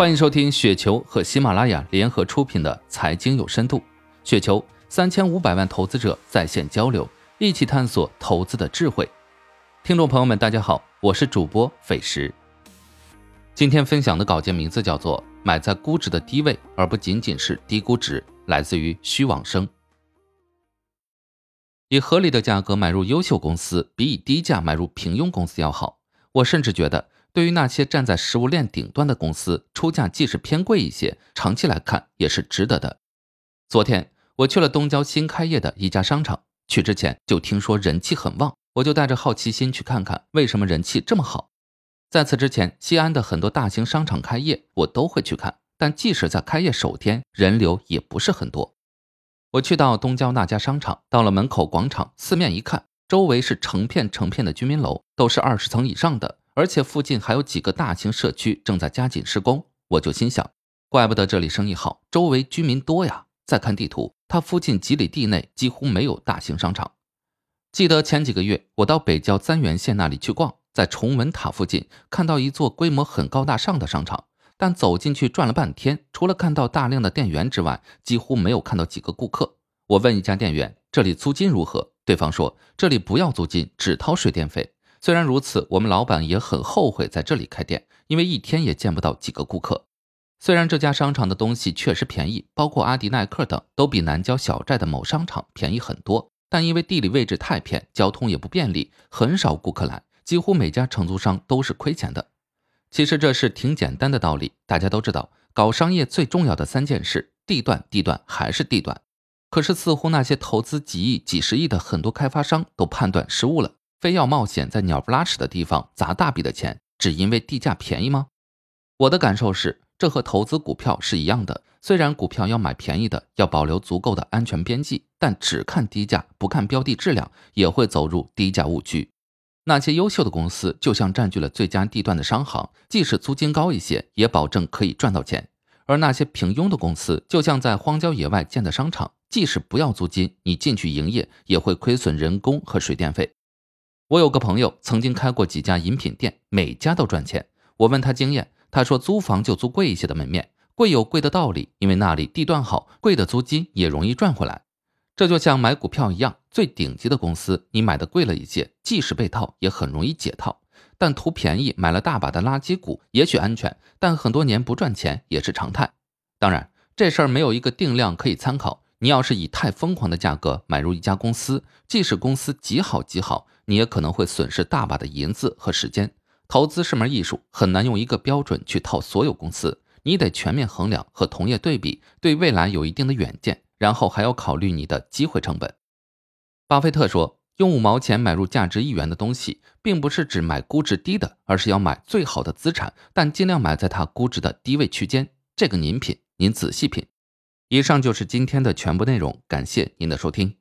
欢迎收听雪球和喜马拉雅联合出品的《财经有深度》，雪球三千五百万投资者在线交流，一起探索投资的智慧。听众朋友们，大家好，我是主播斐石。今天分享的稿件名字叫做《买在估值的低位，而不仅仅是低估值》，来自于虚往生。以合理的价格买入优秀公司，比以低价买入平庸公司要好。我甚至觉得。对于那些站在食物链顶端的公司，出价即使偏贵一些，长期来看也是值得的。昨天我去了东郊新开业的一家商场，去之前就听说人气很旺，我就带着好奇心去看看为什么人气这么好。在此之前，西安的很多大型商场开业，我都会去看，但即使在开业首天，人流也不是很多。我去到东郊那家商场，到了门口广场，四面一看，周围是成片成片的居民楼，都是二十层以上的。而且附近还有几个大型社区正在加紧施工，我就心想，怪不得这里生意好，周围居民多呀。再看地图，它附近几里地内几乎没有大型商场。记得前几个月我到北郊三原县那里去逛，在崇文塔附近看到一座规模很高大上的商场，但走进去转了半天，除了看到大量的店员之外，几乎没有看到几个顾客。我问一家店员，这里租金如何？对方说，这里不要租金，只掏水电费。虽然如此，我们老板也很后悔在这里开店，因为一天也见不到几个顾客。虽然这家商场的东西确实便宜，包括阿迪耐克等都比南郊小寨的某商场便宜很多，但因为地理位置太偏，交通也不便利，很少顾客来，几乎每家承租商都是亏钱的。其实这是挺简单的道理，大家都知道，搞商业最重要的三件事：地段、地段还是地段。可是似乎那些投资几亿、几十亿的很多开发商都判断失误了。非要冒险在鸟不拉屎的地方砸大笔的钱，只因为地价便宜吗？我的感受是，这和投资股票是一样的。虽然股票要买便宜的，要保留足够的安全边际，但只看低价不看标的质量，也会走入低价误区。那些优秀的公司就像占据了最佳地段的商行，即使租金高一些，也保证可以赚到钱；而那些平庸的公司，就像在荒郊野外建的商场，即使不要租金，你进去营业也会亏损人工和水电费。我有个朋友曾经开过几家饮品店，每家都赚钱。我问他经验，他说租房就租贵一些的门面，贵有贵的道理，因为那里地段好，贵的租金也容易赚回来。这就像买股票一样，最顶级的公司你买的贵了一些，即使被套也很容易解套。但图便宜买了大把的垃圾股，也许安全，但很多年不赚钱也是常态。当然，这事儿没有一个定量可以参考。你要是以太疯狂的价格买入一家公司，即使公司极好极好，你也可能会损失大把的银子和时间。投资是门艺术，很难用一个标准去套所有公司，你得全面衡量和同业对比，对未来有一定的远见，然后还要考虑你的机会成本。巴菲特说，用五毛钱买入价值一元的东西，并不是指买估值低的，而是要买最好的资产，但尽量买在它估值的低位区间。这个您品，您仔细品。以上就是今天的全部内容，感谢您的收听。